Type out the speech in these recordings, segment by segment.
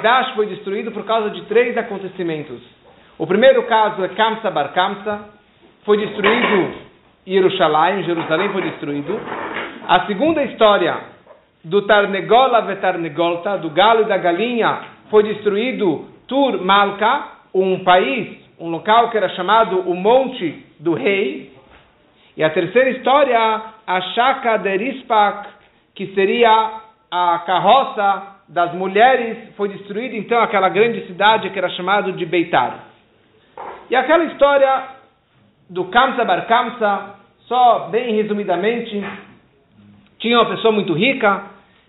HaMikdash foi destruído por causa de três acontecimentos. O primeiro caso é Kamsa Bar Kamsa, foi destruído Jerusalém, Jerusalém foi destruído. A segunda história do Tarnegola Vetarnegolta, do galo e da galinha, foi destruído Tur Malka, um país, um local que era chamado o Monte do Rei. E a terceira história, a Shaka Derispak, que seria a carroça das mulheres, foi destruída então aquela grande cidade que era chamada de Beitar. E aquela história do Kamsa Bar Kamsa, só bem resumidamente, tinha uma pessoa muito rica,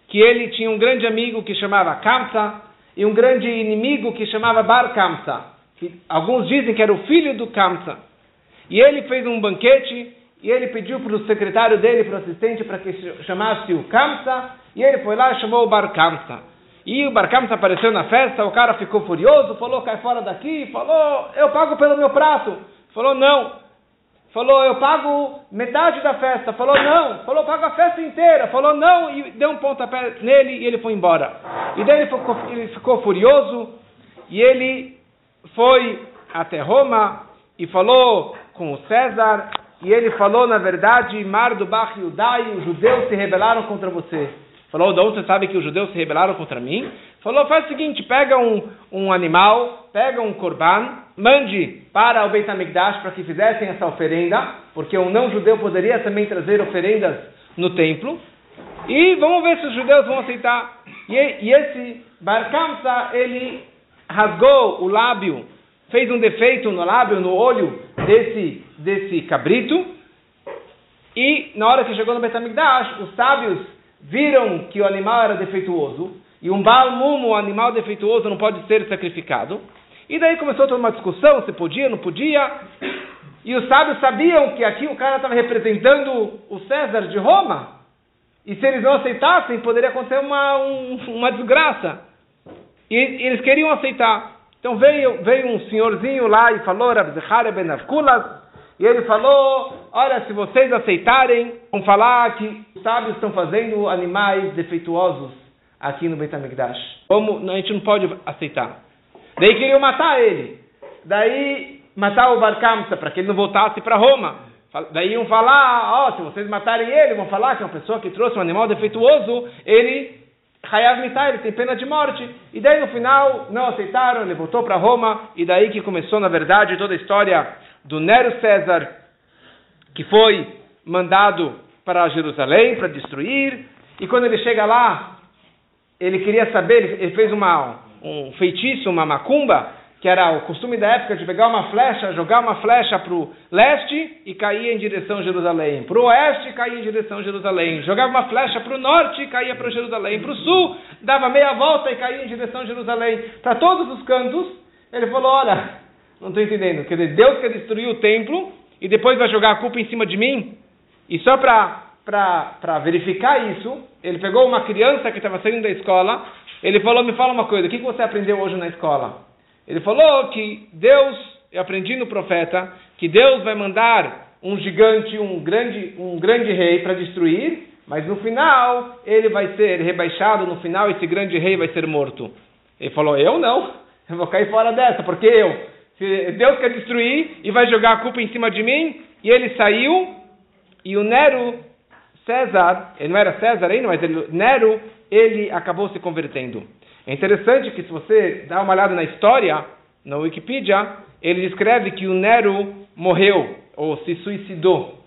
que ele tinha um grande amigo que chamava Kamsa e um grande inimigo que chamava Bar Kamsa. Alguns dizem que era o filho do Kamsa. E ele fez um banquete e ele pediu para o secretário dele, para o assistente, para que chamasse o Kamsa, e ele foi lá e chamou o Bar Kamsa. E o Bar Kamsa apareceu na festa, o cara ficou furioso, falou, cai fora daqui, falou, eu pago pelo meu prato. Falou, não. Falou, eu pago metade da festa. Falou, não. Falou, pago a festa inteira. Falou, não. E deu um pontapé nele e ele foi embora. E daí ele ficou, ele ficou furioso e ele foi até Roma e falou com o César. E ele falou, na verdade, Mar do Bar Yudai, os judeus se rebelaram contra você. Falou, onde você sabe que os judeus se rebelaram contra mim? Falou, faz o seguinte, pega um, um animal, pega um korban, mande para o Beit HaMikdash para que fizessem essa oferenda, porque um não-judeu poderia também trazer oferendas no templo, e vamos ver se os judeus vão aceitar. E, e esse Bar Kamsa, ele rasgou o lábio, fez um defeito no lábio, no olho desse, desse cabrito, e na hora que chegou no Beit HaMikdash, os sábios viram que o animal era defeituoso, e um balmumo, um animal defeituoso, não pode ser sacrificado. E daí começou toda uma discussão, se podia, não podia. E os sábios sabiam que aqui o cara estava representando o César de Roma. E se eles não aceitassem, poderia acontecer uma, um, uma desgraça. E eles queriam aceitar. Então veio, veio um senhorzinho lá e falou, Rabzecharia ben Avkulas, e ele falou: Olha, se vocês aceitarem, vão falar que os sábios estão fazendo animais defeituosos aqui no Beit HaMikdash. Como a gente não pode aceitar. Daí queriam matar ele. Daí matar o Bar para que ele não voltasse para Roma. Daí iam falar: Ó, oh, se vocês matarem ele, vão falar que é uma pessoa que trouxe um animal defeituoso, ele Hayav Mitai, ele tem pena de morte. E daí no final não aceitaram, ele voltou para Roma, e daí que começou, na verdade, toda a história do Nero César, que foi mandado para Jerusalém para destruir, e quando ele chega lá, ele queria saber, ele fez uma, um feitiço, uma macumba, que era o costume da época de pegar uma flecha, jogar uma flecha para o leste e cair em direção a Jerusalém. Para o oeste, caía em direção a Jerusalém. Jogava uma flecha para o norte e caía para Jerusalém. Para o sul, dava meia volta e caía em direção a Jerusalém. Para todos os cantos, ele falou: Olha, não estou entendendo. Quer dizer, Deus quer destruir o templo e depois vai jogar a culpa em cima de mim? E só para verificar isso, ele pegou uma criança que estava saindo da escola. Ele falou: Me fala uma coisa, o que você aprendeu hoje na escola? Ele falou que Deus, eu aprendi no profeta, que Deus vai mandar um gigante, um grande, um grande rei para destruir, mas no final ele vai ser rebaixado, no final esse grande rei vai ser morto. Ele falou: Eu não, eu vou cair fora dessa, porque eu, Deus quer destruir e vai jogar a culpa em cima de mim, e ele saiu, e o Nero, César, ele não era César ainda, mas ele, Nero, ele acabou se convertendo. É interessante que se você dá uma olhada na história, na Wikipedia, ele descreve que o Nero morreu ou se suicidou.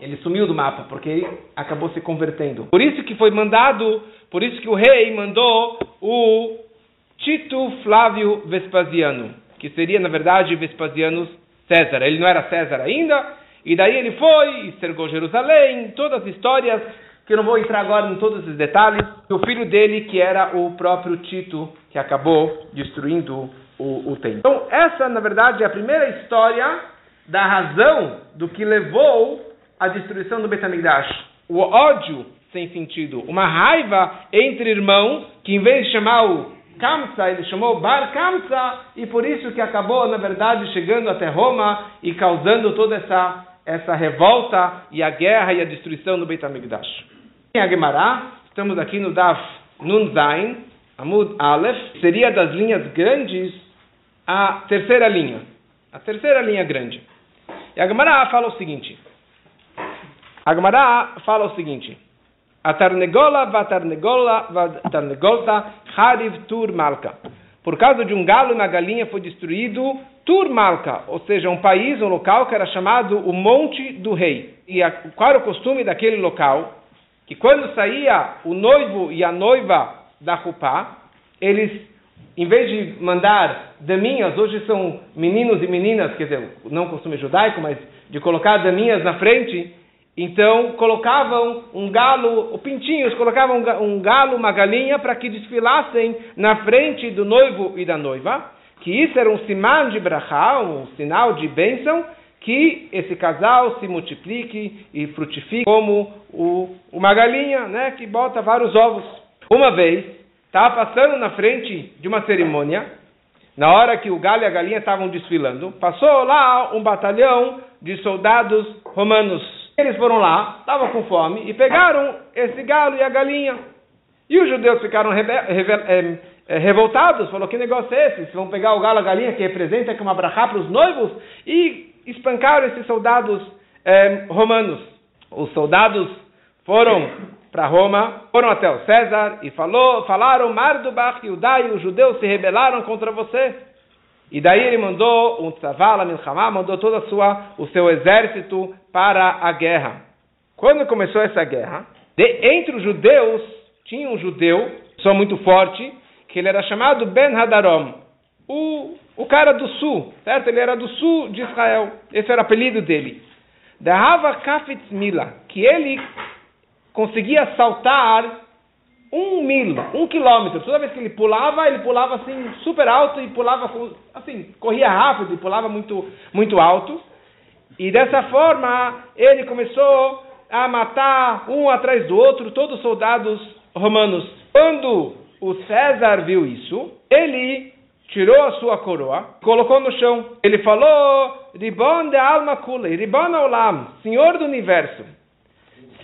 Ele sumiu do mapa porque acabou se convertendo. Por isso que foi mandado, por isso que o rei mandou o Tito Flávio Vespasiano, que seria na verdade Vespasiano César. Ele não era César ainda, e daí ele foi cercou Jerusalém, todas as histórias que eu não vou entrar agora em todos os detalhes, o filho dele, que era o próprio Tito, que acabou destruindo o, o templo. Então, essa, na verdade, é a primeira história da razão do que levou à destruição do Betamigdash. O ódio sem sentido, uma raiva entre irmãos, que em vez de chamar o Kamsa, ele chamou Bar Kamsa, e por isso que acabou, na verdade, chegando até Roma e causando toda essa, essa revolta e a guerra e a destruição do Beit HaMikdash. Em Aguemará, estamos aqui no Daf Nun Zain, Amud Aleph, seria das linhas grandes a terceira linha. A terceira linha grande. E a Gemara fala o seguinte. A Gemara fala o seguinte. A Tarnegola vatarnegola vatarnegolta hariv tur malka. Por causa de um galo uma galinha foi destruído Tur Malka, ou seja, um país, um local que era chamado o Monte do Rei. E a, qual era o costume daquele local? Que quando saía o noivo e a noiva da Rupá, eles, em vez de mandar daminhas, hoje são meninos e meninas, quer dizer, não costume judaico, mas de colocar daminhas na frente, então colocavam um galo, pintinhos colocavam um galo, uma galinha para que desfilassem na frente do noivo e da noiva, que isso era um siman de brachá, um sinal de bênção, que esse casal se multiplique e frutifique como o, uma galinha, né, que bota vários ovos. Uma vez, estava passando na frente de uma cerimônia, na hora que o galo e a galinha estavam desfilando, passou lá um batalhão de soldados romanos eles foram lá, estavam com fome, e pegaram esse galo e a galinha. E os judeus ficaram é, é, revoltados, falou, que negócio é esse? Vocês vão pegar o galo e a galinha, que representa que uma brachá para os noivos, e espancaram esses soldados é, romanos. Os soldados foram para Roma, foram até o César e falou, falaram, Mardubach e Udai, os judeus se rebelaram contra você. E daí ele mandou um tzavala, milchamá, mandou todo sua, o seu exército para a guerra. Quando começou essa guerra, de, entre os judeus, tinha um judeu, só muito forte, que ele era chamado Ben Hadarom, o, o cara do sul, certo? Ele era do sul de Israel, esse era o apelido dele. Da Hava Kafitz Mila, que ele conseguia saltar um mil, um quilômetro. Toda vez que ele pulava, ele pulava assim super alto e pulava assim, corria rápido e pulava muito, muito alto. E dessa forma ele começou a matar um atrás do outro todos os soldados romanos. Quando o César viu isso, ele tirou a sua coroa, colocou no chão. Ele falou: Ribon de alma kule, Ribon olam, Senhor do universo.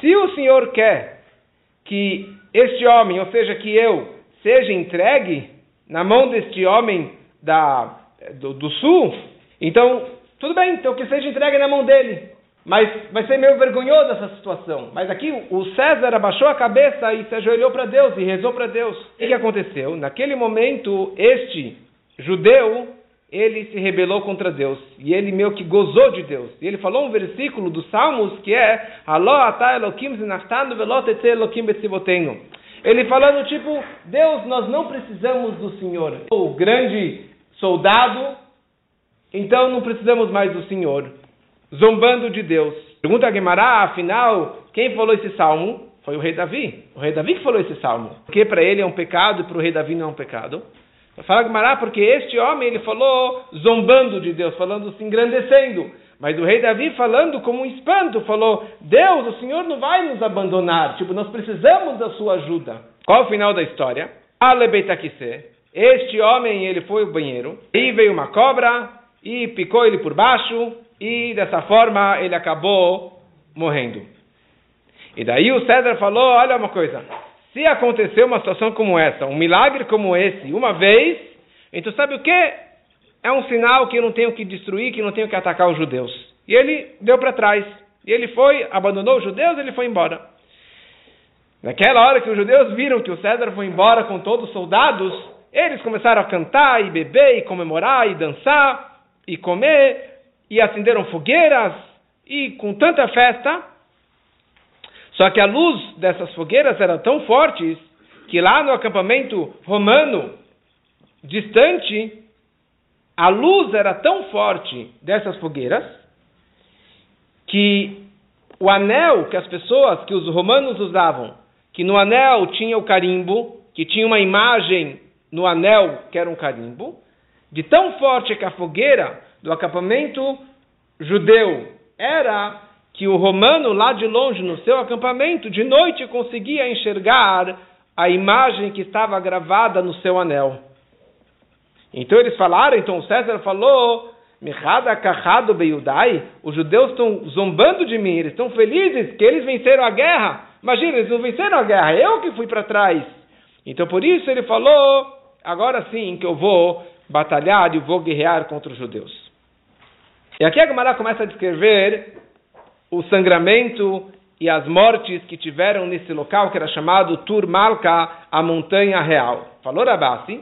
Se o Senhor quer que este homem, ou seja, que eu, seja entregue na mão deste homem da, do, do sul, então, tudo bem, então que seja entregue na mão dele. Mas vai ser meio vergonhoso essa situação. Mas aqui o César abaixou a cabeça e se ajoelhou para Deus e rezou para Deus. O que aconteceu? Naquele momento, este judeu, ele se rebelou contra Deus. E ele meio que gozou de Deus. E ele falou um versículo dos Salmos que é Ele falando tipo, Deus, nós não precisamos do Senhor. O grande soldado, então não precisamos mais do Senhor. Zombando de Deus. Pergunta a Guemará, afinal, quem falou esse salmo? Foi o rei Davi. O rei Davi que falou esse salmo. Porque para ele é um pecado e para o rei Davi não é um pecado. Fala Gumará, porque este homem ele falou zombando de Deus, falando se engrandecendo. Mas o rei Davi falando como um espanto, falou: Deus, o Senhor não vai nos abandonar. Tipo, nós precisamos da sua ajuda. Qual o final da história? Alebetakise. Este homem ele foi ao banheiro, e veio uma cobra e picou ele por baixo e dessa forma ele acabou morrendo. E daí o César falou: olha uma coisa, se acontecer uma situação como essa, um milagre como esse, uma vez, então sabe o que? É um sinal que eu não tenho que destruir, que não tenho que atacar os judeus. E ele deu para trás. E ele foi, abandonou os judeus, ele foi embora. Naquela hora que os judeus viram que o César foi embora com todos os soldados, eles começaram a cantar e beber e comemorar e dançar e comer e acenderam fogueiras e com tanta festa só que a luz dessas fogueiras era tão forte que lá no acampamento romano distante, a luz era tão forte dessas fogueiras que o anel que as pessoas, que os romanos usavam, que no anel tinha o carimbo, que tinha uma imagem no anel que era um carimbo, de tão forte que a fogueira do acampamento judeu era que o romano lá de longe no seu acampamento de noite conseguia enxergar a imagem que estava gravada no seu anel. Então eles falaram, então César falou, Mihada Kahado Beiudai, os judeus estão zombando de mim, eles estão felizes que eles venceram a guerra. Imagina, eles não venceram a guerra, eu que fui para trás. Então por isso ele falou, agora sim que eu vou batalhar e vou guerrear contra os judeus. E aqui a Gemara começa a descrever o sangramento e as mortes que tiveram nesse local que era chamado Tur Malka, a montanha real. Falou Rabassi,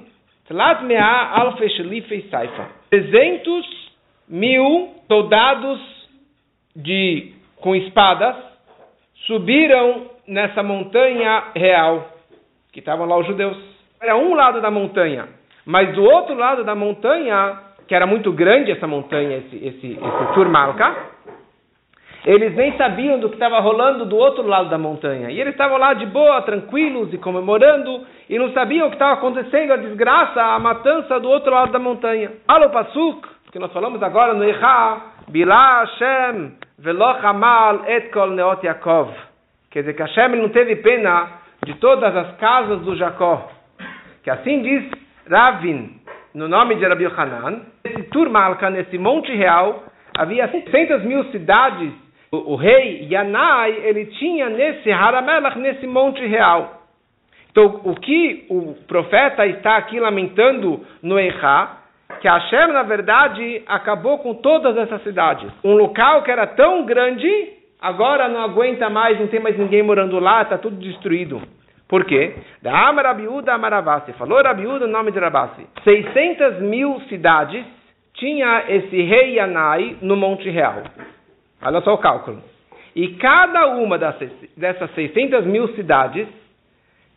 300 mil soldados de, com espadas subiram nessa montanha real, que estavam lá os judeus. Era um lado da montanha, mas do outro lado da montanha, que era muito grande essa montanha, esse, esse, esse eles nem sabiam do que estava rolando do outro lado da montanha. E eles estavam lá de boa, tranquilos e comemorando, e não sabiam o que estava acontecendo, a desgraça, a matança do outro lado da montanha. O Pasuk, que nós falamos agora no Echa, Bilá Hashem, Veloch Amal Et Kol Neot Yaakov. Quer dizer que Hashem não teve pena de todas as casas do Jacó. Que assim diz Ravin, no nome de Rabi Hanan, nesse Turmalka, nesse Monte Real, havia 600 mil cidades o, o rei Yanai, ele tinha nesse Haramelach, nesse Monte Real. Então, o que o profeta está aqui lamentando no Eichá, que Hashem, na verdade, acabou com todas essas cidades. Um local que era tão grande, agora não aguenta mais, não tem mais ninguém morando lá, está tudo destruído. Por quê? Da Amarabiúda Amaravasi. Falou Rabiúda no nome de Rabassi. 600 mil cidades tinha esse rei Yanai no Monte Real. Olha só o cálculo. E cada uma dessas 600 mil cidades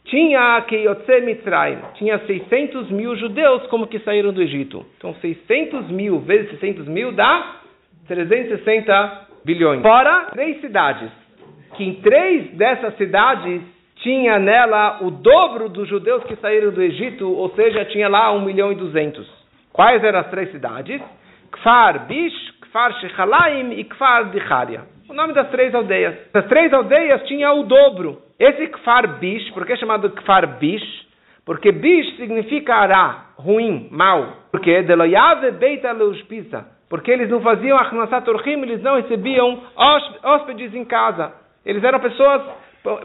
tinha Keyotse Mitzrayim, tinha 600 mil judeus como que saíram do Egito. Então 600 mil vezes 600 mil dá 360 bilhões. Fora três cidades, que em três dessas cidades tinha nela o dobro dos judeus que saíram do Egito, ou seja, tinha lá 1 milhão e 200. Quais eram as três cidades? Kfar Bish, Kfar Shechalaim e Kfar Dicharia. O nome das três aldeias. As três aldeias tinham o dobro. Esse Kfar Bish, por que é chamado Kfar Bish? Porque Bish significa ará, ruim, mal. Porque Deloyave Beita Leuspisa. Porque eles não faziam Achnasat Orchim, eles não recebiam hóspedes em casa. Eles eram pessoas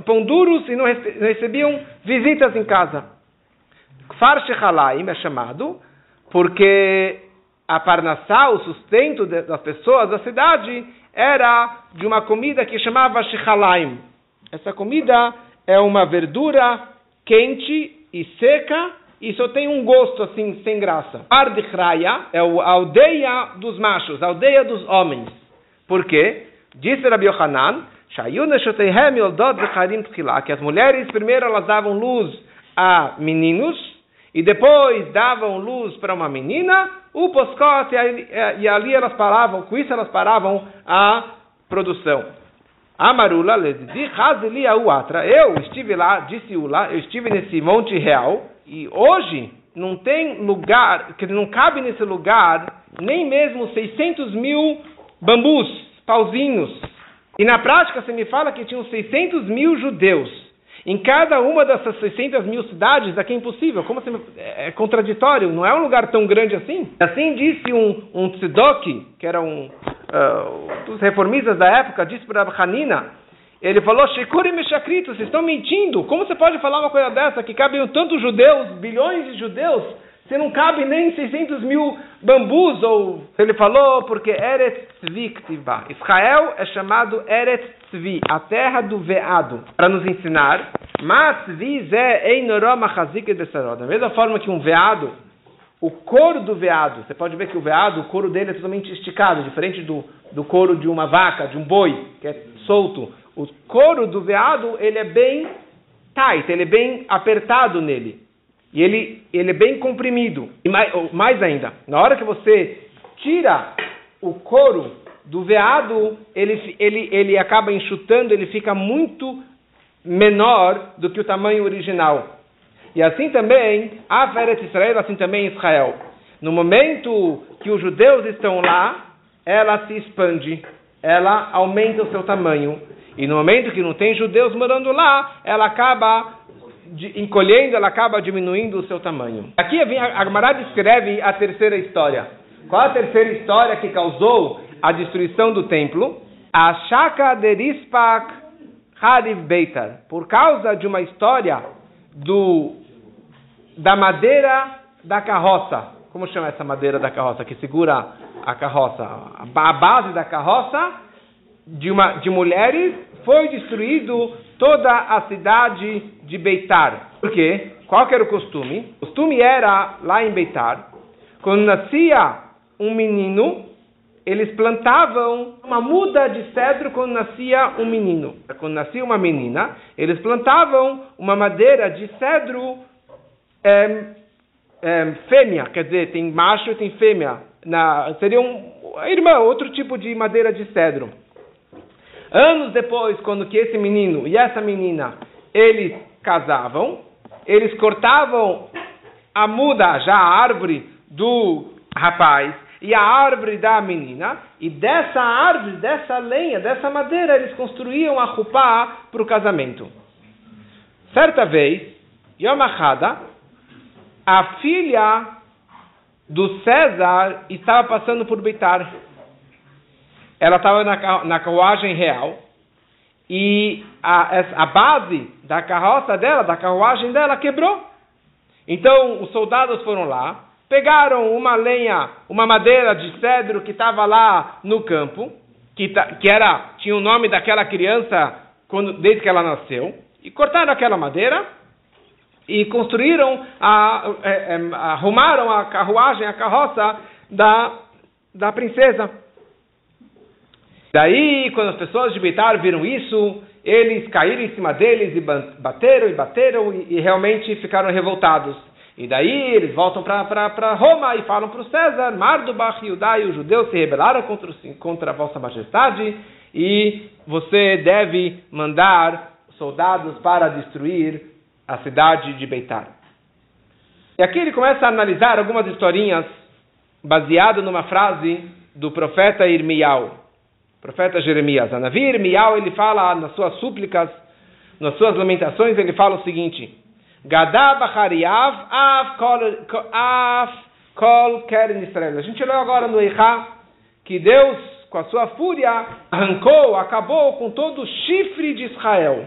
pão duros e não recebiam visitas em casa. Kfar Shechalaim é chamado porque a parnassá, o sustento das pessoas da cidade, era de uma comida que chamava shichalaim. Essa comida é uma verdura quente e seca e só tem um gosto assim, sem graça. Ardichraya é a aldeia dos machos, a aldeia dos homens. Por quê? Disse Rabbi Yohanan, que as mulheres primeiro elas davam luz a meninos e depois davam luz para uma menina, o poscote, e ali elas paravam, com isso elas paravam a produção. Amarula atra. Eu estive lá, disse Ula, eu estive nesse monte real, e hoje não tem lugar, que não cabe nesse lugar, nem mesmo 600 mil bambus, pauzinhos. E na prática você me fala que tinham 600 mil judeus. Em cada uma dessas 600 mil cidades, aqui é impossível. Como assim? É contraditório, não é um lugar tão grande assim. Assim disse um, um que era um uh, dos reformistas da época, disse para Hanina, ele falou, Shekuri Meshakrito, vocês estão mentindo. Como você pode falar uma coisa dessa, que cabem tantos judeus, bilhões de judeus, você não cabe nem 600 mil bambus, ou ele falou porque Eretz Tzvi Ktiva. Israel é chamado Eretz Tzvi, a terra do veado, para nos ensinar. Da mesma forma que um veado, o couro do veado, você pode ver que o veado, o couro dele é totalmente esticado, diferente do, do couro de uma vaca, de um boi, que é solto. O couro do veado, ele é bem tight, ele é bem apertado nele. E ele, ele é bem comprimido. E mais, mais ainda, na hora que você tira o couro do veado, ele, ele, ele acaba enxutando, ele fica muito menor do que o tamanho original. E assim também, a Feret Israel, assim também Israel. No momento que os judeus estão lá, ela se expande, ela aumenta o seu tamanho. E no momento que não tem judeus morando lá, ela acaba encolhendo, ela acaba diminuindo o seu tamanho. Aqui a Agmará descreve a terceira história. Qual a terceira história que causou a destruição do templo? A Shaka Derispak Hariv Beitar. Por causa de uma história do da madeira da carroça. Como chama essa madeira da carroça que segura a carroça? A base da carroça de, uma, de mulheres foi destruído toda a cidade de Beitar. Por quê? Qual que era o costume? O costume era, lá em Beitar, quando nascia um menino, eles plantavam uma muda de cedro quando nascia um menino. Quando nascia uma menina, eles plantavam uma madeira de cedro é, é, fêmea, quer dizer, tem macho e tem fêmea. Na, seria um, irmã, outro tipo de madeira de cedro. Anos depois, quando que esse menino e essa menina eles casavam, eles cortavam a muda, já a árvore do rapaz e a árvore da menina, e dessa árvore, dessa lenha, dessa madeira, eles construíam a rupá para o casamento. Certa vez, Yom a filha do César estava passando por Beitar. Ela estava na, carruagem real e a, a base da carroça dela, da carruagem dela, quebrou. Então os soldados foram lá, pegaram uma lenha, uma madeira de cedro que estava lá no campo, que, que era tinha o nome daquela criança quando, desde que ela nasceu, e cortaram aquela madeira e construíram, a, é, é, arrumaram a carruagem, a carroça da, da princesa. Daí, quando as pessoas de Beitar viram isso, eles caíram em cima deles e bateram e bateram e, e realmente ficaram revoltados. E daí eles voltam para Roma e falam para o César, Mardubach e Udai, os judeus se rebelaram contra, contra a vossa majestade e você deve mandar soldados para destruir a cidade de Beitar. E aqui ele começa a analisar algumas historinhas baseado numa frase do profeta Irmial profeta Jeremias. A Navi ele fala nas suas súplicas, nas suas lamentações, ele fala o seguinte: Gadab Achariav Af Kol Keren Israel. A gente leu agora no Eichá que Deus, com a sua fúria, arrancou, acabou com todo o chifre de Israel.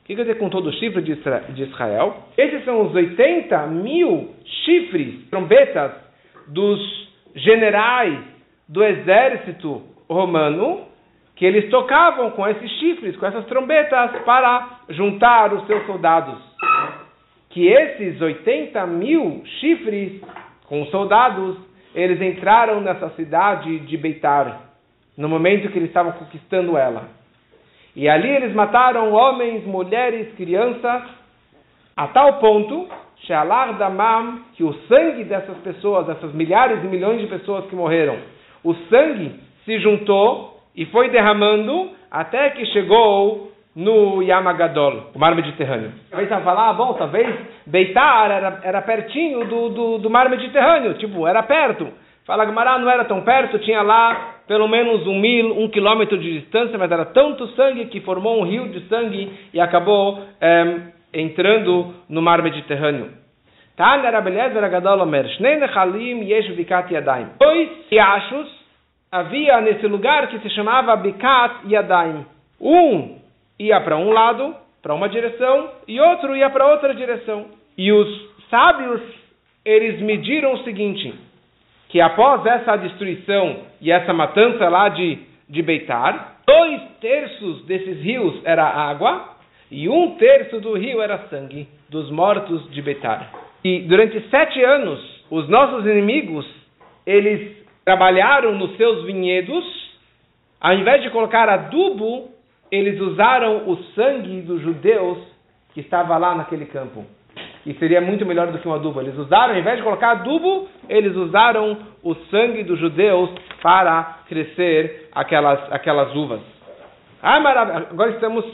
O que quer dizer com todo o chifre de Israel? Esses são os 80 mil chifres, trombetas, dos generais do exército romano que eles tocavam com esses chifres, com essas trombetas, para juntar os seus soldados. Que esses 80 mil chifres com soldados, eles entraram nessa cidade de Beitar, no momento que eles estavam conquistando ela. E ali eles mataram homens, mulheres, crianças, a tal ponto, Shealar Damam, que o sangue dessas pessoas, dessas milhares e milhões de pessoas que morreram, o sangue se juntou e foi derramando até que chegou no Yamagadol, o mar Mediterrâneo. Talvez você vai falar, ah, bom, talvez Beitar era, era pertinho do, do, do, mar Mediterrâneo, tipo, era perto. Fala Gumará, não era tão perto, tinha lá pelo menos um mil, um quilômetro de distância, mas era tanto sangue que formou um rio de sangue e acabou é, entrando no mar Mediterrâneo. Dois riachos havia nesse lugar que se chamava Bikat Yadaim. Um ia para um lado, para uma direção, e outro ia para outra direção. E os sábios, eles mediram o seguinte, que após essa destruição e essa matança lá de, de Beitar, dois terços desses rios era água, e um terço do rio era sangue dos mortos de Beitar. E durante sete anos, os nossos inimigos, eles trabalharam nos seus vinhedos, ao invés de colocar adubo, eles usaram o sangue dos judeus que estava lá naquele campo. E seria muito melhor do que um adubo. Eles usaram, ao invés de colocar adubo, eles usaram o sangue dos judeus para crescer aquelas, aquelas uvas. Agora estamos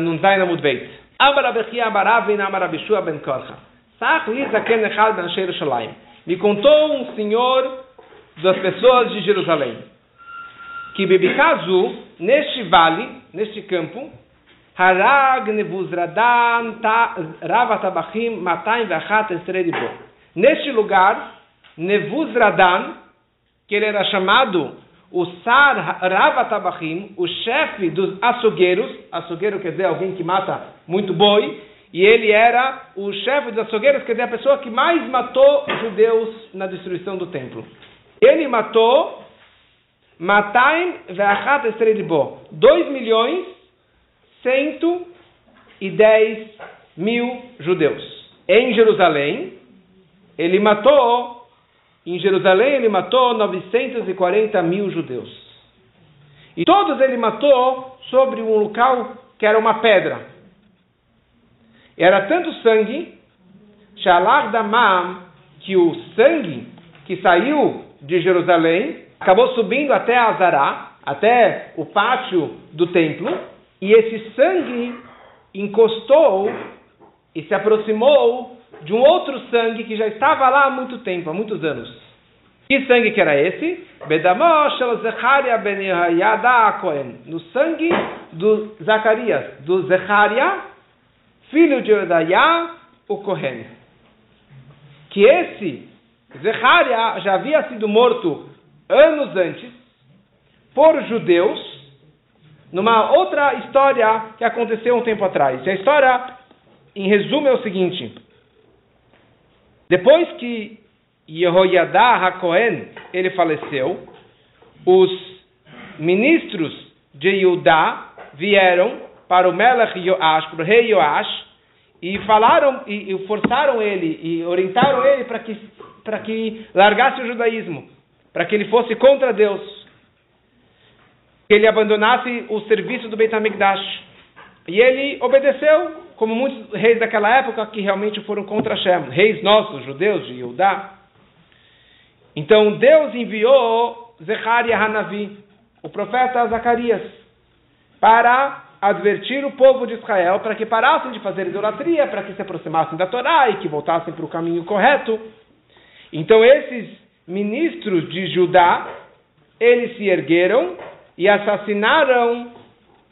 nunzaina mudbeit. Me contou um senhor das pessoas de Jerusalém. Que Bebikazu, neste vale, neste campo, Harag Nebuzradan Ravatabachim Vachat. Neste lugar, Nebuzradan, que ele era chamado o Sar Ravatabachim, o chefe dos açougueiros, açougueiro quer dizer alguém que mata muito boi, e ele era o chefe dos açougueiros, quer dizer, a pessoa que mais matou judeus na destruição do templo. Ele matou Mataim ve'achat estrelibo. 2 milhões 110 mil judeus. Em Jerusalém, ele matou, em Jerusalém ele matou 940 mil judeus. E todos ele matou sobre um local que era uma pedra. Era tanto sangue, Shalar Damam, que o sangue que saiu de Jerusalém acabou subindo até Azará, até o pátio do templo, e esse sangue encostou e se aproximou de um outro sangue que já estava lá há muito tempo, há muitos anos. Que sangue que era esse? No sangue do Zacarias, do Zecharia, filho de Odaiá, o Cohen. Que esse Zecharia já havia sido morto anos antes por judeus numa outra história que aconteceu um tempo atrás. E a história, em resumo, é o seguinte: depois que Yehoiada HaKohen ele faleceu, os ministros de Judá vieram para o Melech Yoash, para o rei Yoash, e falaram e, forçaram ele e orientaram ele para que para que largasse o judaísmo, para que ele fosse contra Deus, que ele abandonasse o serviço do Beit HaMikdash. E ele obedeceu, como muitos reis daquela época que realmente foram contra Hashem, reis nossos, judeus de Yudá. Então Deus enviou Zecharia Hanavi, o profeta Zacarias, para advertir o povo de Israel para que parassem de fazer idolatria, para que se aproximassem da Torá e que voltassem para o caminho correto. Então esses ministros de Judá, eles se ergueram e assassinaram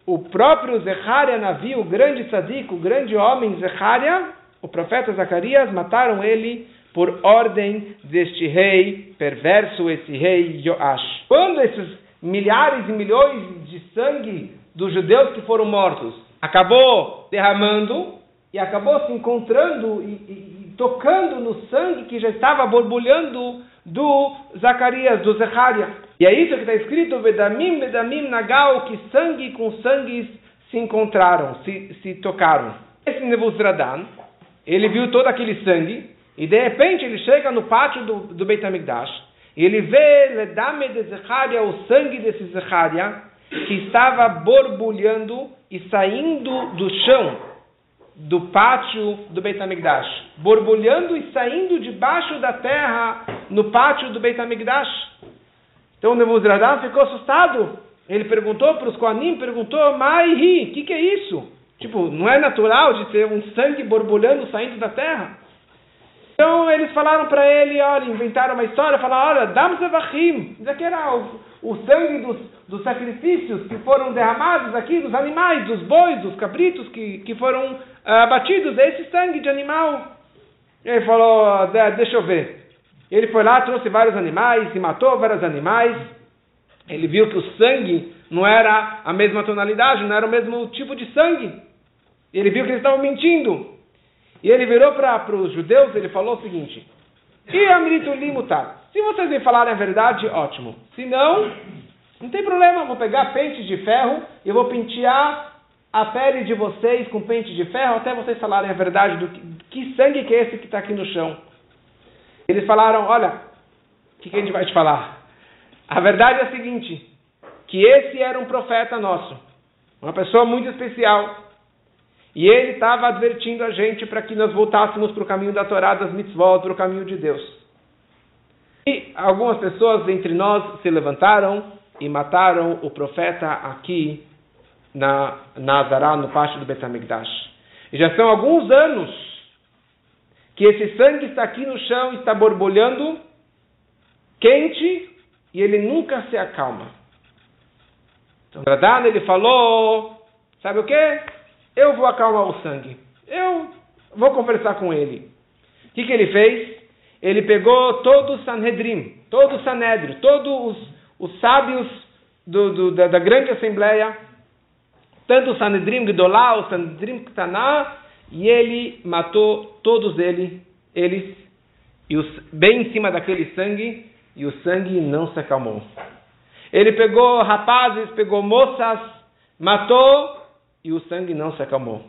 o próprio Zecharia Navi, o grande tzadik, o grande homem Zecharia, o profeta Zacarias, mataram ele por ordem deste rei perverso, esse rei Joash. Quando esses milhares e milhões de sangue dos judeus que foram mortos acabou derramando e acabou se encontrando e, e tocando no sangue que já estava borbulhando do Zacarias, do Zecharia. E é isso que está escrito, Vedamim, Vedamim, Nagal, que sangue com sangue se encontraram, se, se tocaram. Esse Nebuzradan, ele viu todo aquele sangue, e de repente ele chega no pátio do, do Beit HaMikdash, e ele vê Ledame de Zecharia, o sangue desse Zecharia, que estava borbulhando e saindo do chão do pátio do Beit HaMikdash, borbulhando e saindo debaixo da terra no pátio do Beit HaMikdash. Então Nebuzaradan ficou assustado. Ele perguntou para os Koanim, perguntou, Maihi, o que, que é isso? Tipo, não é natural de ter um sangue borbulhando saindo da terra? Então eles falaram para ele, olha, inventaram uma história, falaram, olha, Dam Zevachim, isso aqui era o, o sangue dos, dos sacrifícios que foram derramados aqui, dos animais, dos bois, dos cabritos que, que foram abatidos, é esse sangue de animal. Ele falou, deixa eu ver. Ele foi lá, trouxe vários animais e matou vários animais. Ele viu que o sangue não era a mesma tonalidade, não era o mesmo tipo de sangue. Ele viu que eles estavam mentindo. E ele virou para os judeus, ele falou o seguinte: E amrito limutar. Se vocês me falarem a verdade, ótimo. Se não, não tem problema, vou pegar pente de ferro e vou pentear a pele de vocês com pente de ferro até vocês falarem a verdade do que, que sangue que é esse que está aqui no chão. Eles falaram: Olha, o que, que a gente vai te falar? A verdade é a seguinte: que esse era um profeta nosso, uma pessoa muito especial. E ele estava advertindo a gente para que nós voltássemos para o caminho da Torá, das mitzvot, para o caminho de Deus. E algumas pessoas entre nós se levantaram e mataram o profeta aqui na Nazará, no pátio do Betamigdash. E já são alguns anos que esse sangue está aqui no chão, está borbulhando, quente, e ele nunca se acalma. Então, Radhan, ele falou, sabe o que? Eu vou acalmar o sangue. Eu vou conversar com ele. O que, que ele fez? Ele pegou todo o Sanhedrin, todo o Sanedrio, todos os, os sábios do, do, da, da, grande assembleia, tanto o Sanedrim Gdolá, o Sanedrim Ktaná, e ele matou todos ele, eles, e os, bem em cima daquele sangue, e o sangue não se acalmou. Ele pegou rapazes, pegou moças, matou, e o sangue não se acalmou.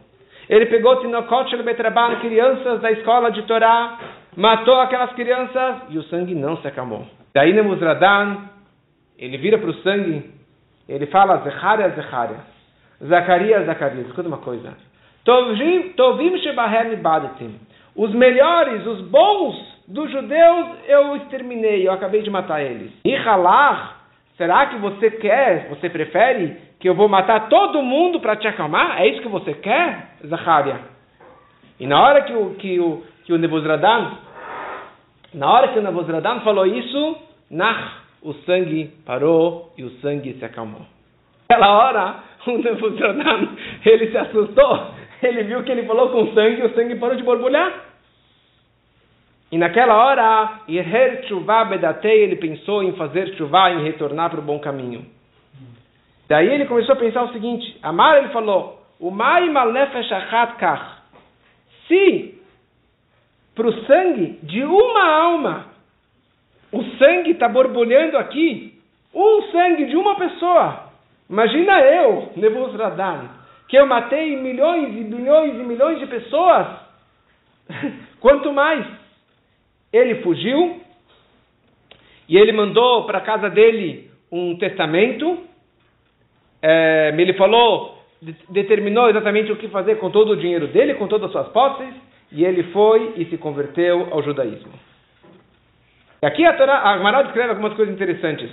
Ele pegou Tinokot Betraban, crianças da escola de Torá, matou aquelas crianças, e o sangue não se acalmou. Daí Nebuzradan, ele vira para o sangue, ele fala, Zecharia, Zecharia, Zacarias, Zacarias, escuta uma coisa. Tovim Shebahem Badetim. Os melhores, os bons dos judeus, eu exterminei, eu acabei de matar eles. E Halar, será que você quer, você prefere que eu vou matar todo mundo para te acalmar? É isso que você quer, Zacharia? E na hora que o, que o, que o Nebuzradan, na hora que o Nebuzradan falou isso, Nach, o sangue parou e o sangue se acalmou. Naquela hora, o Nebuzradan, ele se assustou, ele viu que ele falou com sangue e o sangue parou de borbulhar. E naquela hora, Bedatei, ele pensou em fazer Tshuva, em retornar para o bom caminho. Daí ele começou a pensar o seguinte, Amar ele falou, o Mai Kach, se para o sangue de uma alma, o sangue está borbulhando aqui, um sangue de uma pessoa, imagina eu, Nebuzradan, que eu matei milhões e milhões e milhões de pessoas, quanto mais ele fugiu e ele mandou para a casa dele um testamento. É, ele falou, determinou exatamente o que fazer com todo o dinheiro dele, com todas as suas posses, e ele foi e se converteu ao judaísmo. E aqui a Torá, a Gemara descreve algumas coisas interessantes.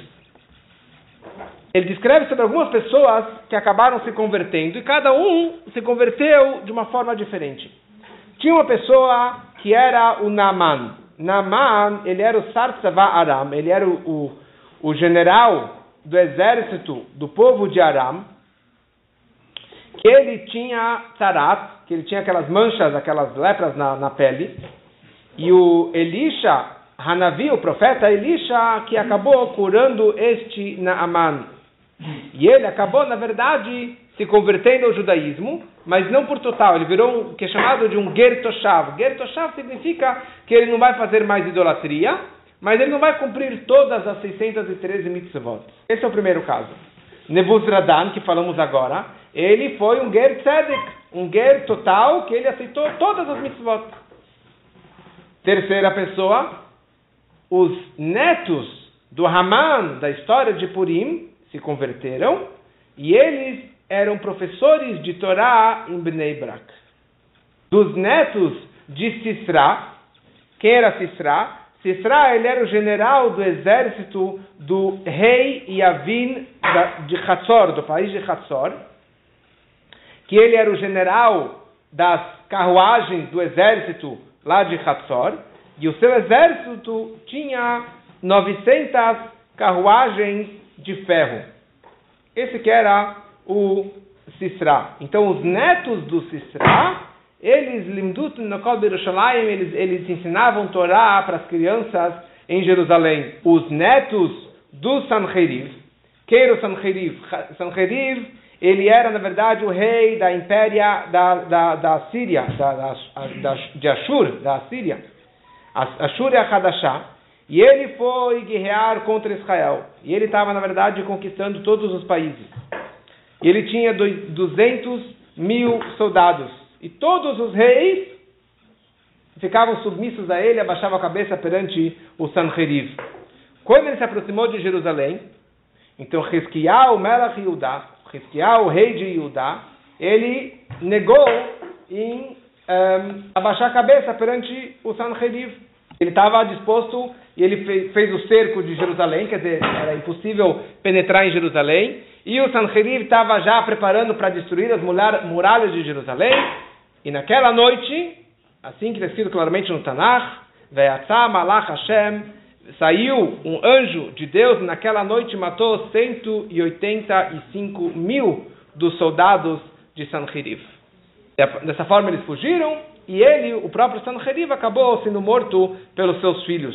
Ele descreve sobre algumas pessoas que acabaram se convertendo e cada um se converteu de uma forma diferente. Tinha uma pessoa que era o Naaman. Naaman, ele era o Sarsava Aram, ele era o, o, o general do exército do povo de Aram, que ele tinha tzarat, que ele tinha aquelas manchas, aquelas lepras na, na pele, e o Elisha, Hanavi, o profeta Elisha, que acabou curando este Naaman. E ele acabou, na verdade, se convertendo ao judaísmo, mas não por total. Ele virou o que é chamado de um Gertoshav. Gertoshav significa que ele não vai fazer mais idolatria, mas ele não vai cumprir todas as 613 mitzvot. Esse é o primeiro caso. Nebuzradan, que falamos agora, ele foi um Ger Tzedek, um Ger total, que ele aceitou todas as mitzvot. Terceira pessoa, os netos do Haman, da história de Purim, se converteram e eles eram professores de Torá em Bnei Brak. Dos netos de Sisra, quem era Sisra? Sisra ele era o general do exército do rei Yavin de Hatzor, do país de Hatzor, que ele era o general das carruagens do exército lá de Hatzor, e o seu exército tinha 900 carruagens de ferro. Esse que era o Sisra. Então, os netos do Sisra, eles, Yerushalayim, eles, eles ensinavam Torá para as crianças em Jerusalém. Os netos do Sanheriv, quem era o Sanheriv? Sanheriv, ele era, na verdade, o rei da impéria da, da, da Síria, da, da, de Ashur, da Síria. Ashur e Hadashah. E ele foi guerrear contra Israel. E ele estava, na verdade, conquistando todos os países. E ele tinha 200 mil soldados. E todos os reis ficavam submissos a ele, abaixavam a cabeça perante o Sanheriv. Quando ele se aproximou de Jerusalém, então Hezquiah, o Melach Yudá, Hezquiah, o rei de Yudá, ele negou em um, ehm, abaixar a cabeça perante o Sanheriv. Ele estava disposto e ele fez, o cerco de Jerusalém, quer dizer, era impossível penetrar em Jerusalém. E o Sanherib estava já preparando para destruir as muralhas de Jerusalém. E naquela noite, assim que está escrito claramente no Tanakh, Ve'atzah Malach Hashem, saiu um anjo de Deus naquela noite matou 185 mil dos soldados de Sanherib. Dessa forma eles fugiram e ele, o próprio Sanherib, acabou sendo morto pelos seus filhos.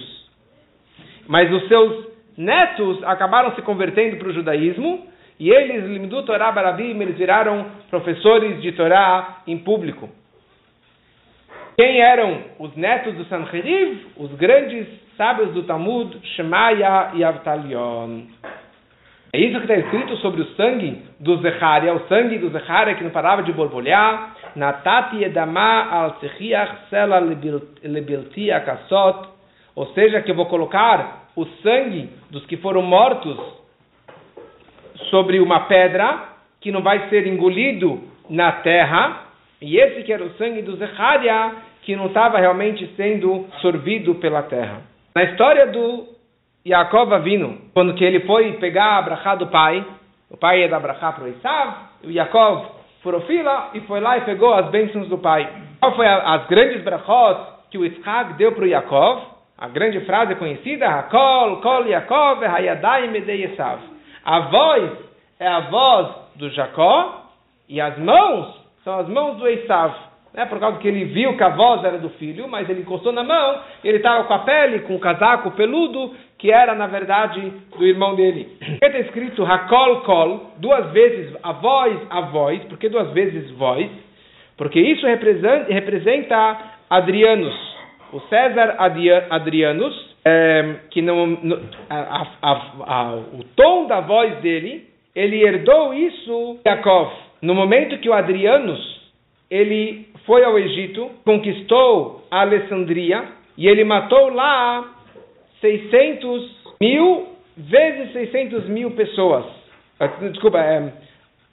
Mas os seus netos acabaram se convertendo para o judaísmo e eles, Limdu Torá Barabim, eles viraram professores de Torá em público. Quem eram os netos do Sanheriv? Os grandes sábios do Talmud, Shemaya e Avtalion. É isso que está escrito sobre o sangue do Zecharia, o sangue do Zecharia que não parava de borbulhar. Natati edama al sela lebilti akasot. Ou seja, que eu vou colocar o sangue dos que foram mortos sobre uma pedra que não vai ser engolido na terra. E esse que era o sangue do Zecharia, que não estava realmente sendo sorvido pela terra. Na história do Yaakov Avino, quando que ele foi pegar a brachá do pai, o pai ia dar brachá para o Esav, o Yaakov furou fila e foi lá e pegou as bênçãos do pai. Qual foi a, as grandes brachot que o Isaac deu para o Yaakov? A grande frase conhecida, Hakol, Kol Yaakov, Hayadai Medei Esav. A voz é a voz do Jacó e as mãos são as mãos do Esav. Né? Por causa que ele viu que a voz era do filho, mas ele encostou na mão, ele estava com a pele, com o casaco peludo, que era na verdade do irmão dele. Está escrito Hakol Kol, duas vezes a voz, a voz, por que duas vezes voz? Porque isso representa, Adrianos o César Adrianus, é, que não, a, a, a, o tom da voz dele, ele herdou isso Yaakov. No momento que o Adrianus ele foi ao Egito, conquistou a Alessandria e ele matou lá 600 mil vezes 600 mil pessoas. Ah, desculpa, é,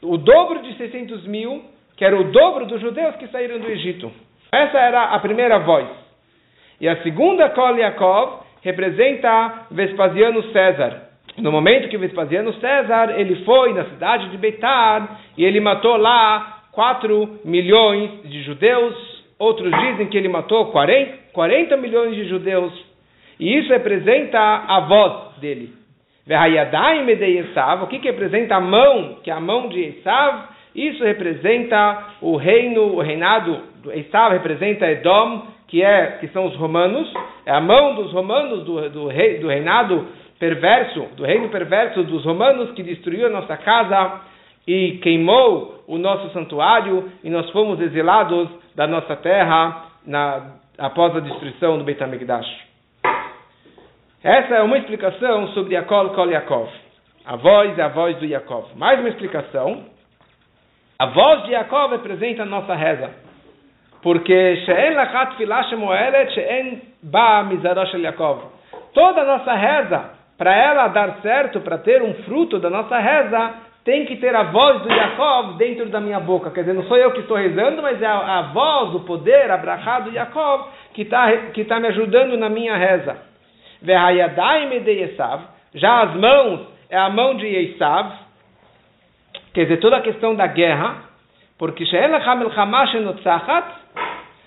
o dobro de 600 mil, que era o dobro dos judeus que saíram do Egito. Essa era a primeira voz. E a segunda Kol representa Vespasiano César. No momento que Vespasiano César ele foi na cidade de Beitar e ele matou lá 4 milhões de judeus. Outros dizem que ele matou 40, 40 milhões de judeus. E isso representa a voz dele. O que, que representa a mão, que é a mão de Esav? Isso representa o reino, o reinado, Esav representa Edom, que, é, que são os romanos, é a mão dos romanos, do, do, rei, do reinado perverso, do reino perverso dos romanos, que destruiu a nossa casa e queimou o nosso santuário, e nós fomos exilados da nossa terra na, após a destruição do Beit HaMikdash. Essa é uma explicação sobre Yaakov Kol Yaakov. A voz é a voz do Yaakov. Mais uma explicação. A voz de Yaakov representa a nossa reza. Porque lachat ba. Toda a nossa reza, para ela dar certo, para ter um fruto da nossa reza, tem que ter a voz do Yaakov dentro da minha boca. Quer dizer, não sou eu que estou rezando, mas é a, a voz, o poder, a brachá do Yaakov, que está que tá me ajudando na minha reza. De. Já as mãos é a mão de Esav. Quer dizer, toda a questão da guerra. Porque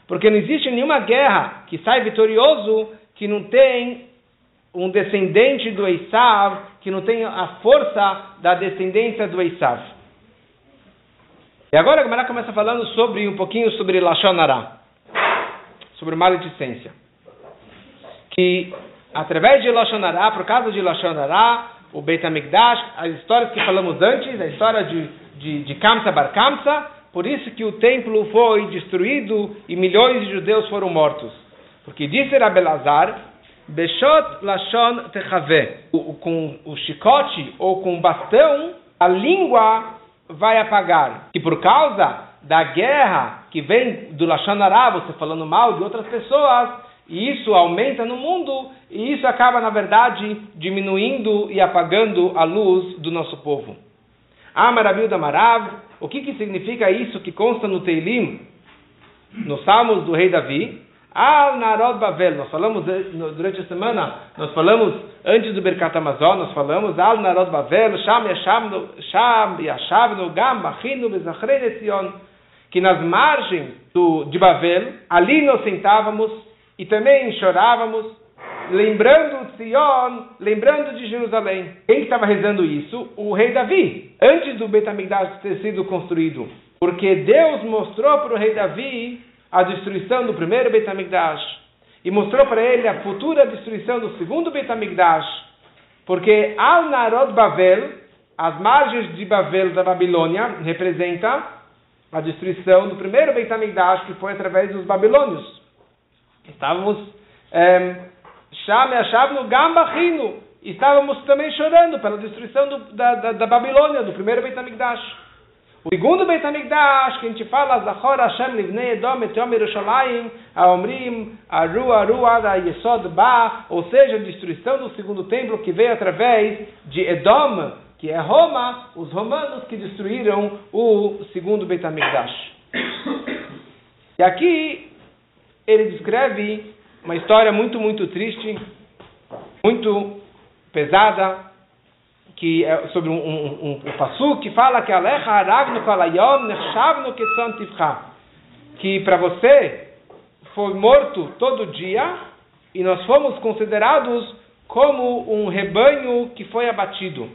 porque não existe nenhuma guerra que sai vitorioso que não tem um descendente do Esav, que não tem a força da descendência do Esav. E agora a Gemara começa falando sobre um pouquinho sobre Lashonara, sobre maledicência. Que através de Lashonara, por causa de Lashonara, o Beit HaMikdash, as histórias que falamos antes, a história de, de, de Kamsa Bar Kamsa, por isso que o templo foi destruído e milhões de judeus foram mortos. Porque disse Rabelazar, Beshot Lashon Techave, com o chicote ou com o bastão, a língua vai apagar. E por causa da guerra que vem do Lashon Ará, você falando mal de outras pessoas, e isso aumenta no mundo, e isso acaba, na verdade, diminuindo e apagando a luz do nosso povo. Amarabil da Marav, o que, que significa isso que consta no Teilim, nos Salmos do rei Davi? Al Narod Bavel, nós falamos eh, durante a semana, nós falamos antes do Berkat Amazon, nós falamos Al Narod Bavel, Sham Yashavnu, Sham Gam Bachinu, Bezachrei Zion, que nas margens do, de Bavel, ali nós sentávamos e também chorávamos lembrando Sion, lembrando de Jerusalém. Quem estava rezando isso? O rei Davi, antes do Betamigdash ter sido construído. Porque Deus mostrou para o rei Davi a destruição do primeiro Betamigdash e mostrou para ele a futura destruição do segundo Betamigdash. Porque Al Narod Bavel, as margens de Bavel da Babilônia, representa a destruição do primeiro Betamigdash que foi através dos babilônios. Estávamos Shame Ashavnu Gambachino. Estávamos também chorando pela destruição do, da, da, da, Babilônia, do primeiro Beit HaMikdash. O segundo Beit HaMikdash, que a gente fala, Zachor Hashem Livnei Edom Et Yom Yerushalayim, Aomrim, Aru Aru Ada Yesod Ba, ou seja, a destruição do segundo templo que veio através de Edom, que é Roma, os romanos que destruíram o segundo Beit HaMikdash. E aqui ele descreve uma história muito, muito triste, muito pesada, que é sobre um, um, um, um passu que fala que Alecha Aragno Kalayom Nechavno Ketson Tifcha, que para você foi morto todo dia e nós fomos considerados como um rebanho que foi abatido.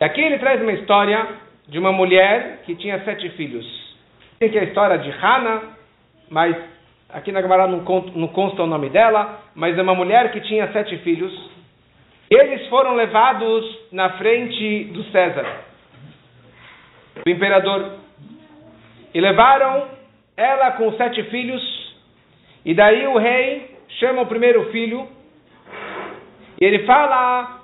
Aqui ele traz uma história de uma mulher que tinha sete filhos. Tem que é a história de Hana, mas aqui na Gemara não, não consta o nome dela, mas é uma mulher que tinha sete filhos. Eles foram levados na frente do César, do imperador, e levaram ela com sete filhos. E daí o rei chama o primeiro filho e ele fala: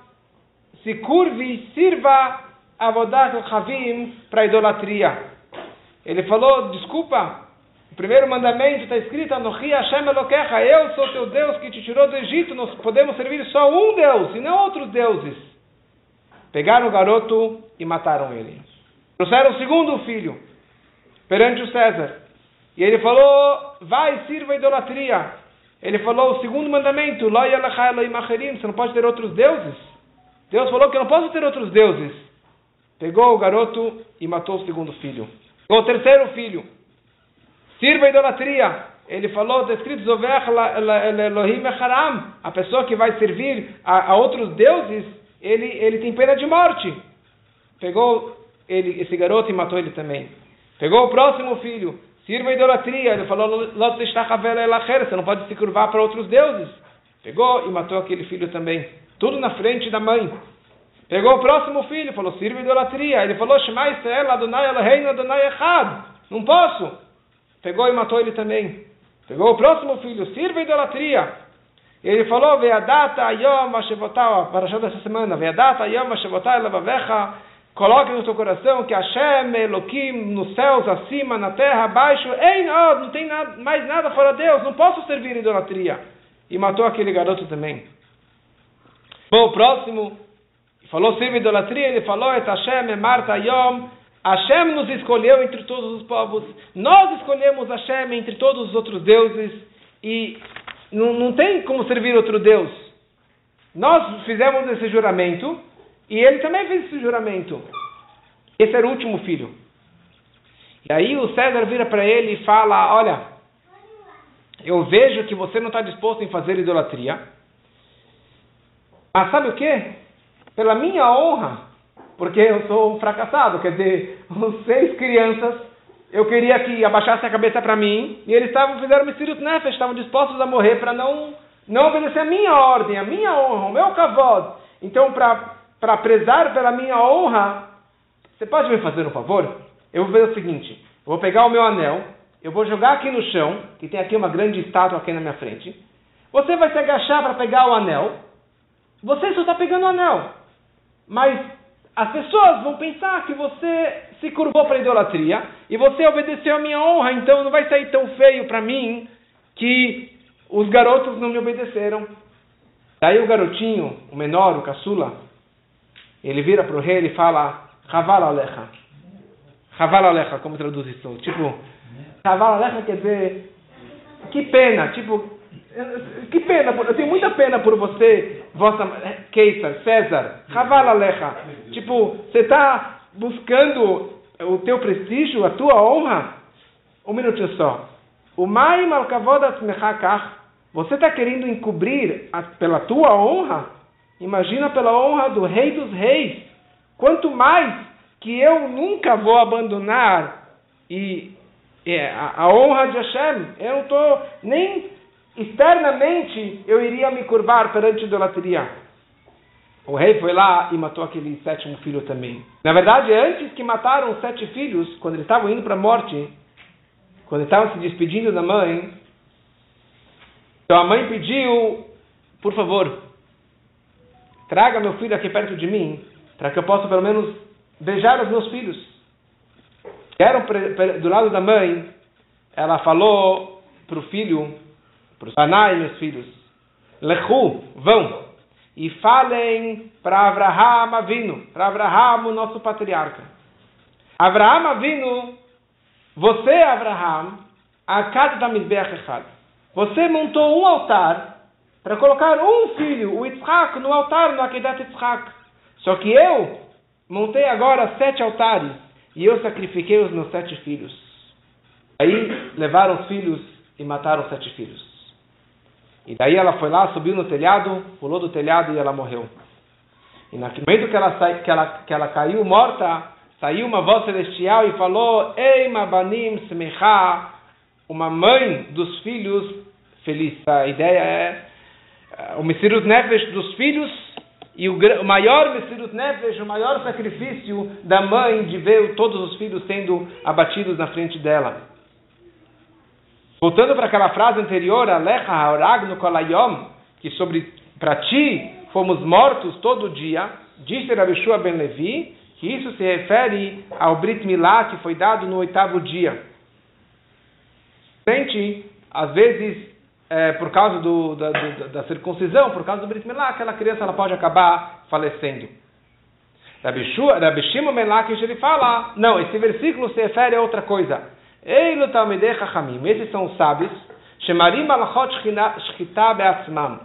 se curve, sirva avodat Havim para idolatria. Ele falou: desculpa, o primeiro mandamento está escrito: Anohi Hashem Elokecha, eu sou teu Deus que te tirou do Egito. Nós podemos servir só um Deus e não outros deuses. Pegaram o garoto e mataram ele. Trouxeram o segundo filho perante o César. E ele falou: Vai, sirva a idolatria. Ele falou: O segundo mandamento: Você não pode ter outros deuses. Deus falou que eu não posso ter outros deuses. Pegou o garoto e matou o segundo filho. O terceiro filho Sirva a idolatria. Ele falou, está escrito, Elohim Haram. A pessoa que vai servir a, a, outros deuses, ele, ele tem pena de morte. Pegou ele, esse garoto e matou ele também. Pegou o próximo filho. Sirva a idolatria. Ele falou, você não pode se curvar para outros deuses. Pegou e matou aquele filho também. Tudo na frente da mãe. Pegou o próximo filho, falou, sirva a idolatria. Ele falou, Shema Israel, Adonai Adonai Echad. Não posso. Pegou e matou ele também. Pegou o próximo filho, sirva a idolatria. Ele falou, Veadata Ayom Hashevotal, para achar dessa semana, Veadata Ayom Hashevotal Lavavecha, coloque no seu coração que Hashem, Elohim, nos céus, acima, na terra, abaixo, ei, não, não tem nada, mais nada fora Deus, não posso servir idolatria. E matou aquele garoto também. Bom, o próximo, falou sirva idolatria, ele falou, Et Hashem, Marta Yom, Hashem nos escolheu entre todos os povos, nós escolhemos Hashem entre todos os outros deuses, e não, não tem como servir outro Deus. Nós fizemos esse juramento, e ele também fez esse juramento. Esse era o último filho. E aí o César vira para ele e fala: Olha, eu vejo que você não está disposto em fazer idolatria, mas sabe o que? Pela minha honra, porque eu sou um fracassado. Quer dizer, os seis crianças, eu queria que abaixassem a cabeça para mim, e eles estavam, fizeram Messirut Nefesh, estavam dispostos a morrer para não, não obedecer a minha ordem, a minha honra, o meu kavod. Então, para prezar pela minha honra, você pode me fazer um favor? Eu vou fazer o seguinte, vou pegar o meu anel, eu vou jogar aqui no chão, que tem aqui uma grande estátua aqui na minha frente. Você vai se agachar para pegar o anel. Você só está pegando o anel. Mas as pessoas vão pensar que você se curvou para a idolatria e você obedeceu a minha honra, então não vai sair tão feio para mim que os garotos não me obedeceram. Daí o garotinho, o menor, o caçula, ele vira para o rei e fala: Chaval alecha. Chaval alecha, como traduz isso? Tipo, Chaval alecha quer dizer, que pena, tipo, que pena, eu tenho muita pena por você, vossa Keiser, César, Chaval Alecha. Tipo, você está buscando o teu prestígio, a tua honra? Um minutinho só. O Mai Malkavodas Mechakach, você está querendo encobrir a, pela tua honra? Imagina pela honra do Rei dos Reis. Quanto mais que eu nunca vou abandonar e é, a, a honra de Hashem. Eu não estou nem externamente eu iria me curvar perante a idolatria. O rei foi lá e matou aquele sétimo filho também. Na verdade, antes que mataram os sete filhos, quando eles estavam indo para a morte, quando estavam se despedindo da mãe, Então a mãe pediu, por favor, traga meu filho aqui perto de mim, para que eu possa pelo menos beijar os meus filhos. Eram do lado da mãe, ela falou para o filho, para os Anai, meus filhos, Lechu, vão, e falem para Abraham Avinu, para Abraham, o nosso patriarca. Abraham Avinu, você, Abraham, a cada da Echad, você montou um altar para colocar um filho, o Yitzhak, no altar, no Akedat Yitzhak. Só que eu montei agora sete altares e eu sacrifiquei os meus sete filhos. Aí levaram os filhos e mataram os sete filhos. E daí ela foi lá, subiu no telhado, pulou do telhado e ela morreu. E no momento que ela, que ela, que ela caiu morta, saiu uma voz celestial e falou: Ei, Mabanim Smecha, uma mãe dos filhos feliz. A ideia é eh, o Messirut Nefesh dos filhos e o maior Messirut Nefesh, o maior sacrifício da mãe de ver todos os filhos sendo abatidos na frente dela. Voltando para aquela frase anterior, Alecha Haoragno Kolayom, que sobre para ti fomos mortos todo dia, disse Rabishua Ben Levi, que isso se refere ao Brit Milá que foi dado no oitavo dia. Sente, às vezes, é, por causa do, da, do, da, circuncisão, por causa do Brit Milá, aquela criança ela pode acabar falecendo. Rabi Shimon Ben Lakish ele fala, não, esse versículo se refere a outra coisa. Eilu Talmidei Chachamim. Esses são os sábios. Shemarim Malachot Shchita Beatzmam.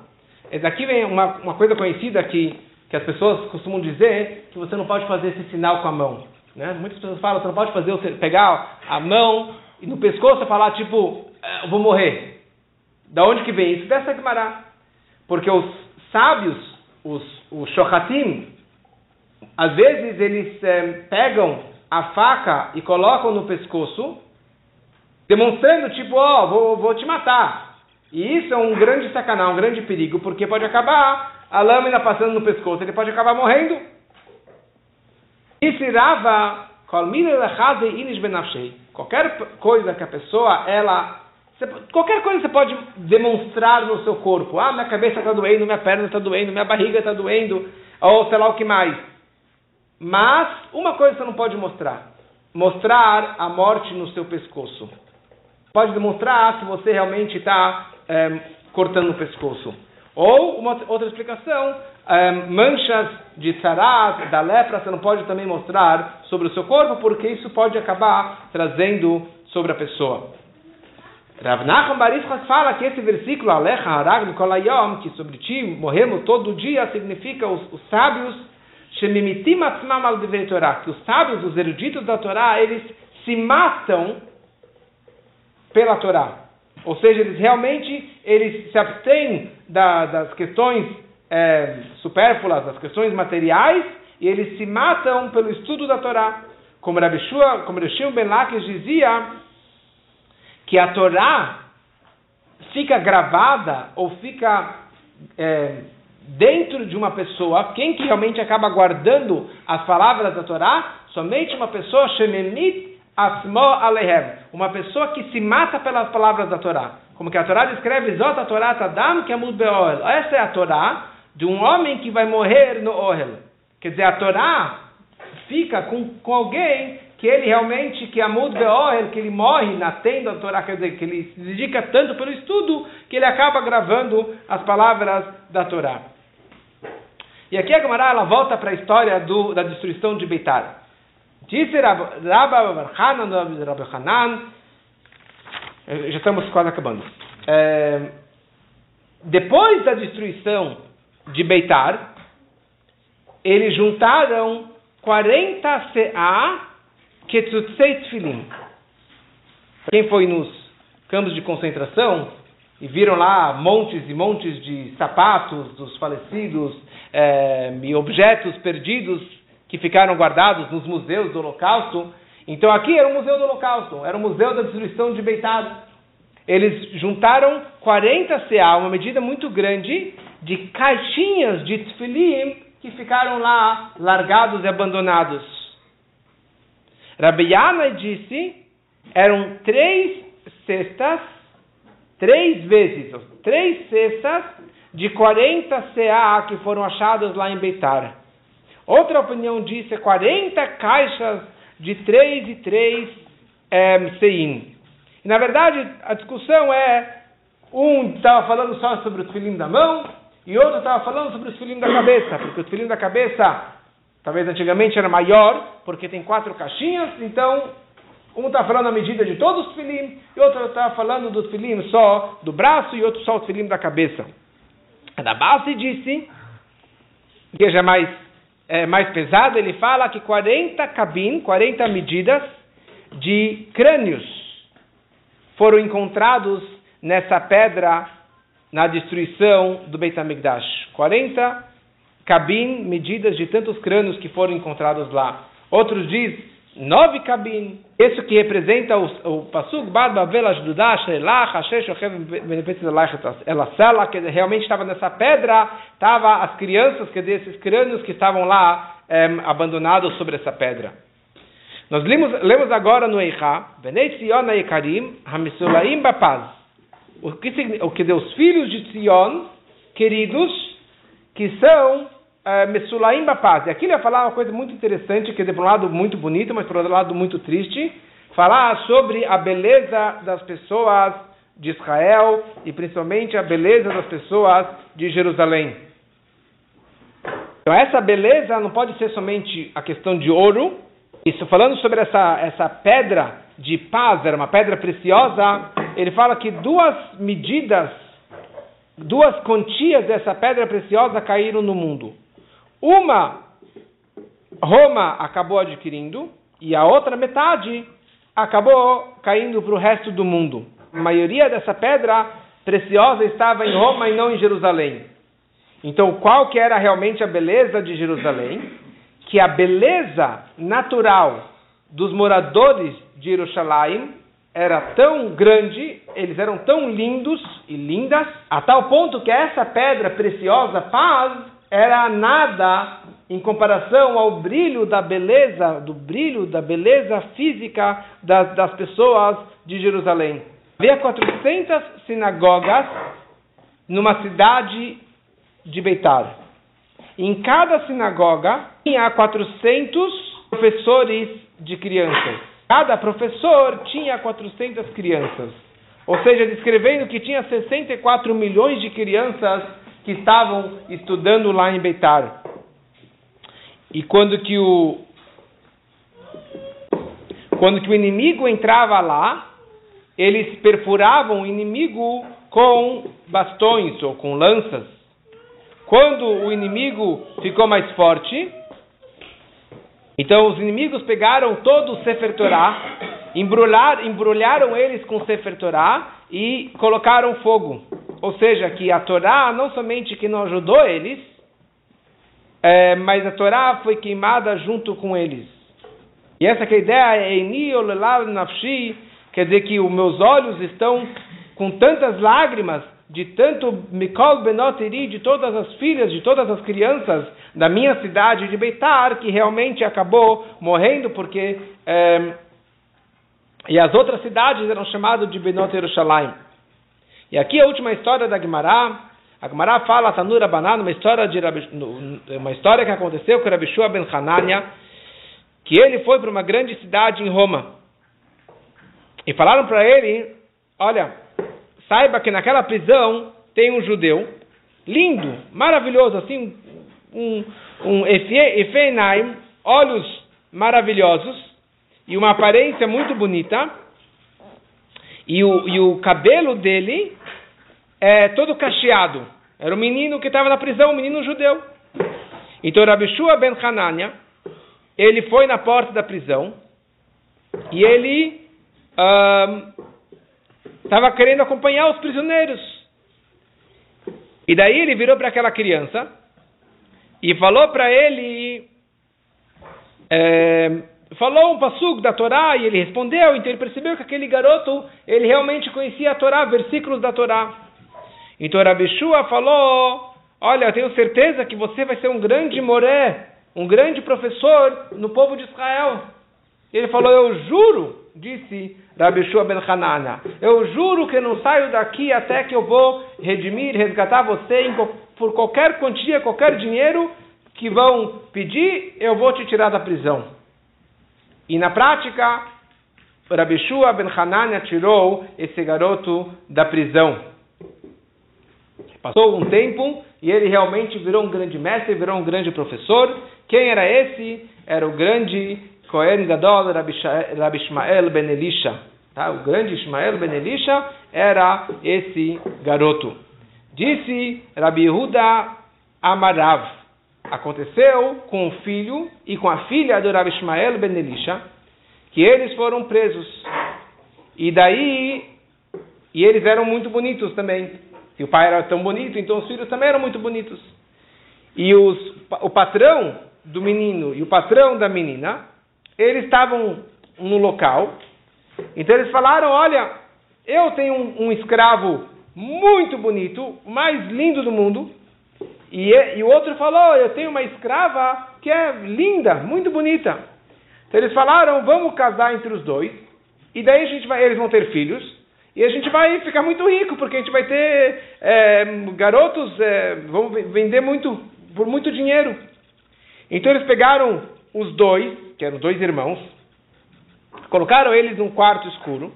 Esse aqui vem uma, uma coisa conhecida que, que as pessoas costumam dizer que você não pode fazer esse sinal com a mão. Né? Muitas pessoas falam, você não pode fazer, pegar a mão e no pescoço falar, tipo, é, eu vou morrer. Da onde que vem isso? Dessa Gemara. Porque os sábios, os, os shohatim, às vezes eles é, pegam a faca e colocam no pescoço demonstrando tipo, ó, oh, vou, vou te matar. E isso é um grande sacanagem, um grande perigo, porque pode acabar a lâmina passando no pescoço, ele pode acabar morrendo. Qualquer coisa que a pessoa, ela. Qualquer coisa você pode demonstrar no seu corpo. Ah, minha cabeça está doendo, minha perna está doendo, minha barriga está doendo, ou sei lá o que mais. Mas, uma coisa você não pode mostrar: mostrar a morte no seu pescoço pode demonstrar se você realmente está é, cortando o pescoço. Ou, uma outra explicação, é, manchas de tzarat, da lepra, você não pode também mostrar sobre o seu corpo, porque isso pode acabar trazendo sobre a pessoa. Rav Nachman fala que esse versículo, Alecha Harag Kolayom, que sobre ti morremos todo dia, significa os, os sábios, Shemimitim Atzmam al que os sábios, os eruditos da Torá, eles se matam pela Torá. Ou seja, eles realmente eles se abstêm da, das questões é, supérfluas, das questões materiais, e eles se matam pelo estudo da Torá. Como Rabi Shua, como Rishim Ben Lakish dizia, que a Torá fica gravada ou fica é, dentro de uma pessoa, quem que realmente acaba guardando as palavras da Torá? Somente uma pessoa, Shememit Asmo Alehem, uma pessoa que se mata pelas palavras da Torá. Como que a Torá descreve, Zot a Torá Tadam Kemud Beohel. Essa é a Torá de um homem que vai morrer no Ohel. Quer dizer, a Torá fica com, com alguém que ele realmente, que Amud Beohel, que ele morre na tenda da Torá, quer dizer, que ele se dedica tanto pelo estudo, que ele acaba gravando as palavras da Torá. E aqui a Gemara, ela volta para a história do, da destruição de Beitar. Disse Rabba Hanan, Rabba Hanan, eh, já estamos quase acabando. É, depois da destruição de Beitar, eles juntaram 40 CA Ketzutzei Tfilim. Quem foi nos campos de concentração e viram lá montes e montes de sapatos dos falecidos é, e objetos perdidos que ficaram guardados nos museus do Holocausto. Então aqui era o Museu do Holocausto, era o Museu da Destruição de Beitar. Eles juntaram 40 CA, uma medida muito grande, de caixinhas de tfilim que ficaram lá largados e abandonados. Rabiana disse, eram três cestas três vezes, três cestas de 40 CA que foram achados lá em Beitar. Outra opinião é 40 caixas de 3 e 3 é. E, na verdade, a discussão é, um estava falando só sobre o filim da mão, e outro estava falando sobre o filim da cabeça, porque o filim da cabeça, talvez antigamente era maior, porque tem quatro caixinhas, então um está falando a medida de todos os filim, e outro está falando do filim só do braço, e outro só o filim da cabeça. Da base disse, que já mais, é, mais pesado, ele fala que 40 cabin, 40 medidas de crânios foram encontrados nessa pedra na destruição do Beit HaMikdash. 40 cabin, medidas de tantos crânios que foram encontrados lá. Outros diz nove cabin. Isso que representa o, o Pasuk Barba Velash Dudash Elach Hashesh Ela Sela, que realmente estava nessa pedra, estava as crianças, que desses crânios que estavam lá é, abandonados sobre essa pedra. Nós lemos, lemos agora no Eicha, Benei Sion Ekarim, Hamisulaim Bapaz o que, o que os filhos de Sion, queridos, que são uh, Mesulaim Bapaz. Aqui ele vai falar uma coisa muito interessante, que é por um lado muito bonito, mas por outro lado muito triste, falar sobre a beleza das pessoas de Israel e principalmente a beleza das pessoas de Jerusalém. Então essa beleza não pode ser somente a questão de ouro. Isso falando sobre essa, essa pedra de paz, era uma pedra preciosa, ele fala que duas medidas, duas quantias dessa pedra preciosa caíram no mundo. Uma Roma acabou adquirindo e a outra metade acabou caindo para o resto do mundo. A maioria dessa pedra preciosa estava em Roma e não em Jerusalém. Então, qual que era realmente a beleza de Jerusalém? Que a beleza natural dos moradores de Jerusalém era tão grande, eles eram tão lindos e lindas, a tal ponto que essa pedra preciosa, paz, era nada em comparação ao brilho da beleza, do brilho da beleza física das, das pessoas de Jerusalém. Havia 400 sinagogas numa cidade de Beitar. Em cada sinagoga tinha 400 professores de crianças. Cada professor tinha 400 crianças. Ou seja, descrevendo que tinha 64 milhões de crianças que estavam estudando lá em Beitar. E quando que o quando que o inimigo entrava lá, eles perfuravam o inimigo com bastões ou com lanças. Quando o inimigo ficou mais forte, então os inimigos pegaram todo o Sefer Torah, embrulhar, embrulharam eles com Sefer Torah e colocaram fogo. Ou seja, que a Torá não somente que não ajudou eles, é, mas a Torá foi queimada junto com eles. E essa que é a ideia é nafshi, quer dizer que os meus olhos estão com tantas lágrimas de tanto Mikol Benotiri, de todas as filhas, de todas as crianças da minha cidade de Beitar, que realmente acabou morrendo porque. É, e as outras cidades eram chamadas de Benot Yerushalayim. E aqui a última história da Gemara. A Gemara fala, Tanura Banan, uma história, de uma história que aconteceu com Rabi Shua ben Hanania, que ele foi para uma grande cidade em Roma. E falaram para ele, olha, saiba que naquela prisão tem um judeu, lindo, maravilhoso, assim, um, um Efeinaim, olhos maravilhosos e uma aparência muito bonita. E o, e o cabelo dele é todo cacheado. Era o menino que estava na prisão, um menino judeu. Então Rabi Shua ben Hanania, ele foi na porta da prisão e ele estava querendo acompanhar os prisioneiros. E daí ele virou para aquela criança e falou para ele, é, falou um passugo da Torá e ele respondeu, então ele percebeu que aquele garoto, ele realmente conhecia a Torá, versículos da Torá. Então Rabi Shua falou, olha, eu tenho certeza que você vai ser um grande moré, um grande professor no povo de Israel. Ele falou, eu juro, disse Rabi Shua ben Hanana, eu juro que não saio daqui até que eu vou redimir, resgatar você por qualquer quantia, qualquer dinheiro que vão pedir, eu vou te tirar da prisão. E na prática, Rabi Shua ben Hanania tirou esse garoto da prisão. Passou um tempo e ele realmente virou um grande mestre, virou um grande professor. Quem era esse? Era o grande Cohen Gadol Rabi Ishmael ben Elisha. Tá? O grande Ishmael ben Elisha era esse garoto. Disse Rabi Yehuda Amarav. Aconteceu com o filho e com a filha do Rabi Ishmael ben Elisha que eles foram presos. E daí, e eles eram muito bonitos também. E o pai era tão bonito, então os filhos também eram muito bonitos. E os, o patrão do menino e o patrão da menina, eles estavam no local. Então eles falaram: Olha, eu tenho um, um escravo muito bonito, mais lindo do mundo. E, e o outro falou: Eu tenho uma escrava que é linda, muito bonita. Então eles falaram: Vamos casar entre os dois. E daí a gente vai, eles vão ter filhos. E a gente vai ficar muito rico, porque a gente vai ter é, garotos, é, vão vender muito, por muito dinheiro. Então eles pegaram os dois, que eram dois irmãos, colocaram eles num quarto escuro.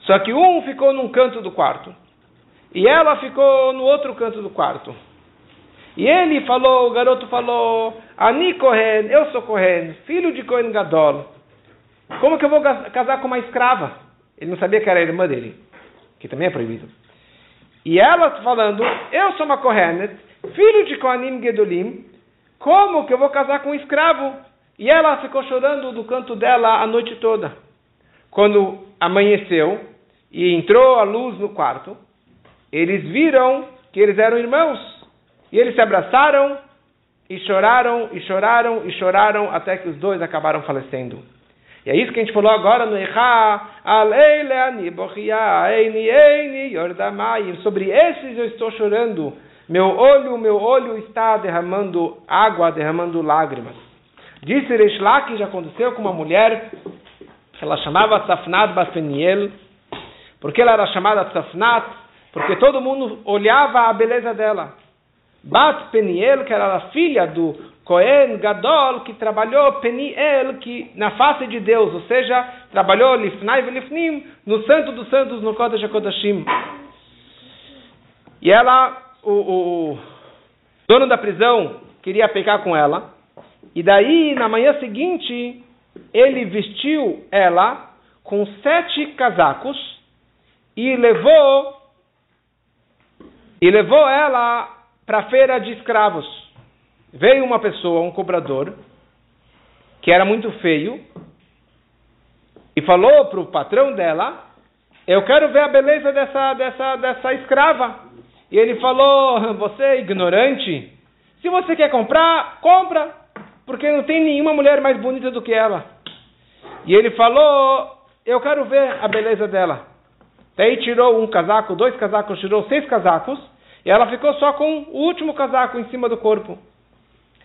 Só que um ficou num canto do quarto. E ela ficou no outro canto do quarto. E ele falou, o garoto falou, Ani Kohen, eu sou Kohen, filho de Kohen Gadol. Como que eu vou casar com uma escrava? Ele não sabia que era a irmã dele, que também é proibido. E ela falando, eu sou uma Kohenet, filho de Kohanim Gedolim, como que eu vou casar com um escravo? E ela ficou chorando do canto dela a noite toda. Quando amanheceu e entrou a luz no quarto, eles viram que eles eram irmãos. E eles se abraçaram e choraram, e choraram, e choraram, até que os dois acabaram falecendo. E é isso que a gente falou agora no Echa, Sobre esses eu estou chorando. Meu olho, meu olho está derramando água, derramando lágrimas. Disse Reishlá que já aconteceu com uma mulher, ela chamava Safnat Basfeniel. Porque ela era chamada Safnat? Porque todo mundo olhava a beleza dela. Bat Peniel, que era a filha do Cohen Gadol, que trabalhou Peniel, que na face de Deus, ou seja, trabalhou Lifnai Velifnim, no Santo dos Santos, no Kodesh HaKodashim. E ela, o, o dono da prisão, queria pecar com ela. E daí, na manhã seguinte, ele vestiu ela com sete casacos e levou e levou ela para a feira de escravos. Veio uma pessoa, um cobrador, que era muito feio, e falou para o patrão dela: Eu quero ver a beleza dessa, dessa, dessa escrava. E ele falou: Você é ignorante? Se você quer comprar, compra, porque não tem nenhuma mulher mais bonita do que ela. E ele falou: Eu quero ver a beleza dela. Daí tirou um casaco, dois casacos, tirou seis casacos, e ela ficou só com o último casaco em cima do corpo.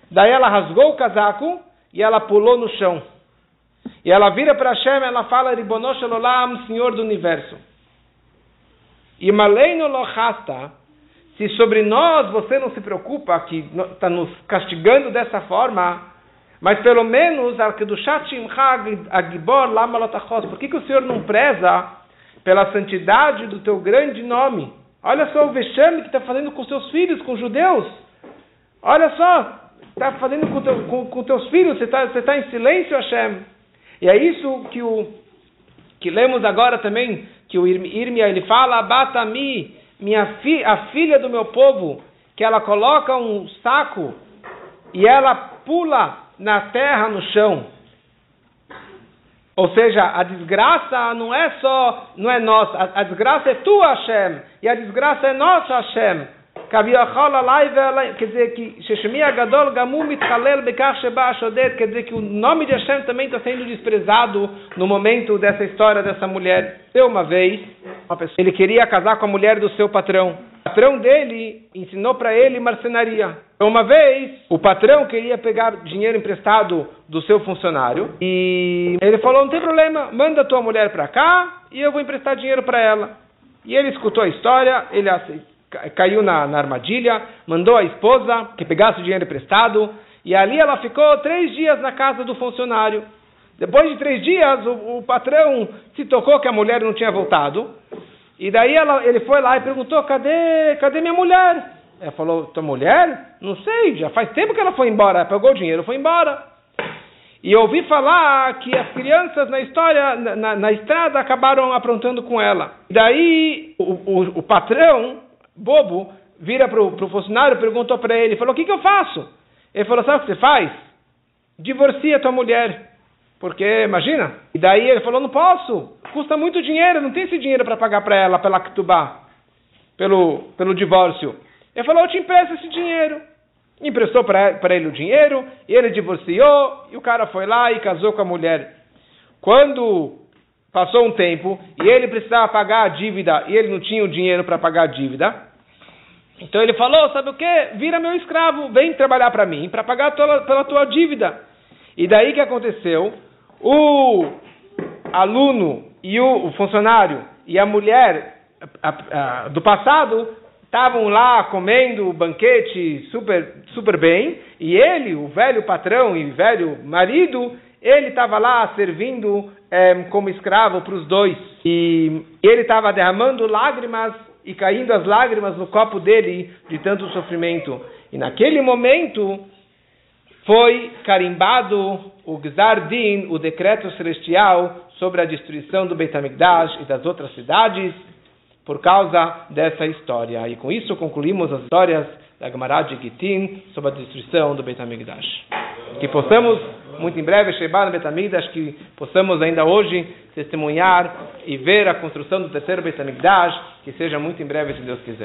Daí ela rasgou o casaco e ela pulou no chão. E ela vira para Hashem e ela fala, Ribonosh Elolam, Senhor do Universo. E Maleino Lohasta, se sobre nós você não se preocupa, que está nos castigando dessa forma, mas pelo menos, por que, que o Senhor não preza pela santidade do teu grande nome? Olha só o vexame que está fazendo com seus filhos, com os judeus. Olha só, está fazendo com, teu, com, com teus filhos? Você está tá em silêncio, Hashem? E é isso que o que lemos agora também, que o Irmia ele fala, Batami, minha fi, a filha do meu povo, que ela coloca um saco e ela pula na terra, no chão. Ou seja, a desgraça não é só, não é nossa, a, a desgraça é tua, Hashem, e a desgraça é nossa, Hashem. Quer dizer que quer dizer que o nome de Hashem também está sendo desprezado no momento dessa história dessa mulher. Eu uma vez, uma pessoa, ele queria casar com a mulher do seu patrão. Patrão dele ensinou para ele marcenaria. Então, uma vez, o patrão queria pegar dinheiro emprestado do seu funcionário e ele falou: Não tem problema, manda tua mulher para cá e eu vou emprestar dinheiro para ela. E ele escutou a história, ele caiu na, na armadilha, mandou a esposa que pegasse o dinheiro emprestado e ali ela ficou três dias na casa do funcionário. Depois de três dias, o, o patrão se tocou que a mulher não tinha voltado. E daí ela, ele foi lá e perguntou: cadê, cadê minha mulher? Ela falou: tua mulher? Não sei, já faz tempo que ela foi embora. Ela pegou o dinheiro foi embora. E eu ouvi falar que as crianças na história, na, na, na estrada, acabaram aprontando com ela. E daí o, o, o patrão, bobo, vira para o funcionário e perguntou para ele: falou, o que, que eu faço? Ele falou: sabe o que você faz? Divorcia tua mulher. Porque, imagina. E daí ele falou: não posso. Custa muito dinheiro. Não tem esse dinheiro para pagar para ela, pela Ktubá, pelo, pelo divórcio. Ele falou: eu te empresto esse dinheiro. Emprestou para ele o dinheiro, ele divorciou, e o cara foi lá e casou com a mulher. Quando passou um tempo e ele precisava pagar a dívida e ele não tinha o dinheiro para pagar a dívida, então ele falou: sabe o que? Vira meu escravo, vem trabalhar para mim para pagar tua, pela tua dívida. E daí que aconteceu? O aluno e o, o funcionário e a mulher a, a, do passado estavam lá comendo o banquete super, super bem, e ele, o velho patrão e velho marido, ele estava lá servindo é, como escravo para os dois. E ele estava derramando lágrimas e caindo as lágrimas no copo dele de tanto sofrimento. E naquele momento foi carimbado o Gzar Din, o decreto celestial sobre a destruição do Beit HaMikdash e das outras cidades por causa dessa história. E com isso concluímos as histórias da Gemara de Gittin sobre a destruição do Beit HaMikdash. Que possamos, muito em breve, chegar no Beit HaMikdash, que possamos ainda hoje testemunhar e ver a construção do terceiro Beit HaMikdash, que seja muito em breve, se Deus quiser.